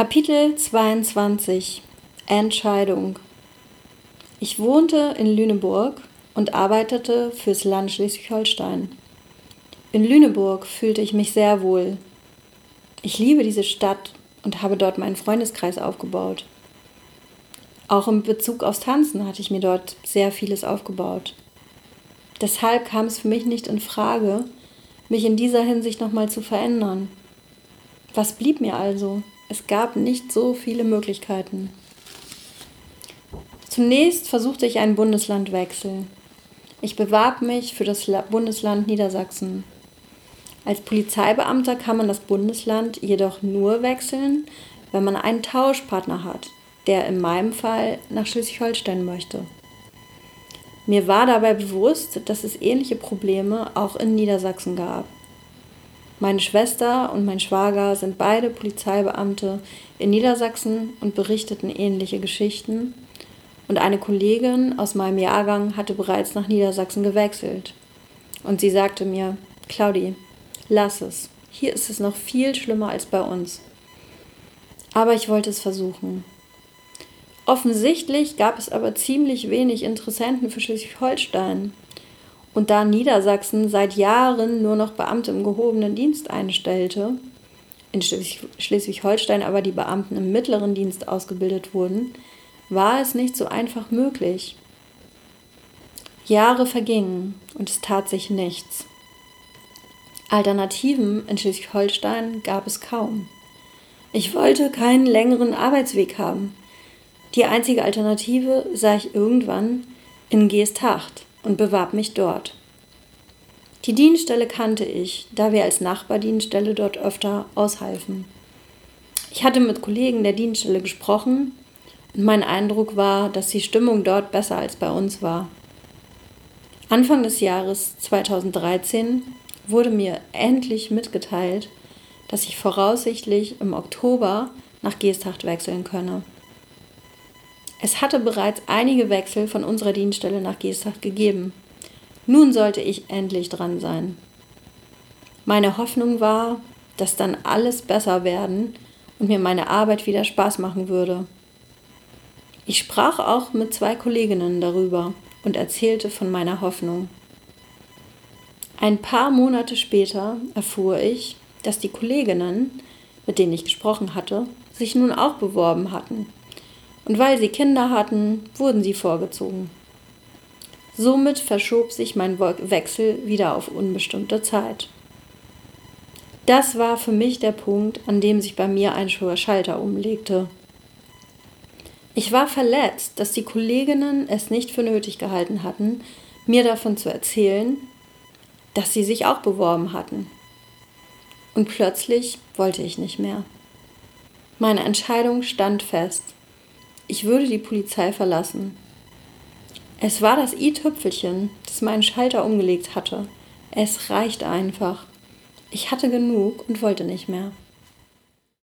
Kapitel 22 Entscheidung Ich wohnte in Lüneburg und arbeitete fürs Land Schleswig-Holstein. In Lüneburg fühlte ich mich sehr wohl. Ich liebe diese Stadt und habe dort meinen Freundeskreis aufgebaut. Auch in Bezug aufs Tanzen hatte ich mir dort sehr vieles aufgebaut. Deshalb kam es für mich nicht in Frage, mich in dieser Hinsicht nochmal zu verändern. Was blieb mir also? Es gab nicht so viele Möglichkeiten. Zunächst versuchte ich einen Bundeslandwechsel. Ich bewarb mich für das Bundesland Niedersachsen. Als Polizeibeamter kann man das Bundesland jedoch nur wechseln, wenn man einen Tauschpartner hat, der in meinem Fall nach Schleswig-Holstein möchte. Mir war dabei bewusst, dass es ähnliche Probleme auch in Niedersachsen gab. Meine Schwester und mein Schwager sind beide Polizeibeamte in Niedersachsen und berichteten ähnliche Geschichten. Und eine Kollegin aus meinem Jahrgang hatte bereits nach Niedersachsen gewechselt. Und sie sagte mir, Claudi, lass es. Hier ist es noch viel schlimmer als bei uns. Aber ich wollte es versuchen. Offensichtlich gab es aber ziemlich wenig Interessenten für Schleswig-Holstein. Und da Niedersachsen seit Jahren nur noch Beamte im gehobenen Dienst einstellte, in Schleswig-Holstein aber die Beamten im mittleren Dienst ausgebildet wurden, war es nicht so einfach möglich. Jahre vergingen und es tat sich nichts. Alternativen in Schleswig-Holstein gab es kaum. Ich wollte keinen längeren Arbeitsweg haben. Die einzige Alternative sah ich irgendwann in Geesthacht und bewarb mich dort. Die Dienststelle kannte ich, da wir als Nachbardienststelle dort öfter aushalfen. Ich hatte mit Kollegen der Dienststelle gesprochen und mein Eindruck war, dass die Stimmung dort besser als bei uns war. Anfang des Jahres 2013 wurde mir endlich mitgeteilt, dass ich voraussichtlich im Oktober nach Geesthacht wechseln könne. Es hatte bereits einige Wechsel von unserer Dienststelle nach Geesthacht gegeben. Nun sollte ich endlich dran sein. Meine Hoffnung war, dass dann alles besser werden und mir meine Arbeit wieder Spaß machen würde. Ich sprach auch mit zwei Kolleginnen darüber und erzählte von meiner Hoffnung. Ein paar Monate später erfuhr ich, dass die Kolleginnen, mit denen ich gesprochen hatte, sich nun auch beworben hatten und weil sie Kinder hatten, wurden sie vorgezogen. Somit verschob sich mein Wechsel wieder auf unbestimmte Zeit. Das war für mich der Punkt, an dem sich bei mir ein Schalter umlegte. Ich war verletzt, dass die Kolleginnen es nicht für nötig gehalten hatten, mir davon zu erzählen, dass sie sich auch beworben hatten. Und plötzlich wollte ich nicht mehr. Meine Entscheidung stand fest. Ich würde die Polizei verlassen. Es war das i-Tüpfelchen, das meinen Schalter umgelegt hatte. Es reicht einfach. Ich hatte genug und wollte nicht mehr.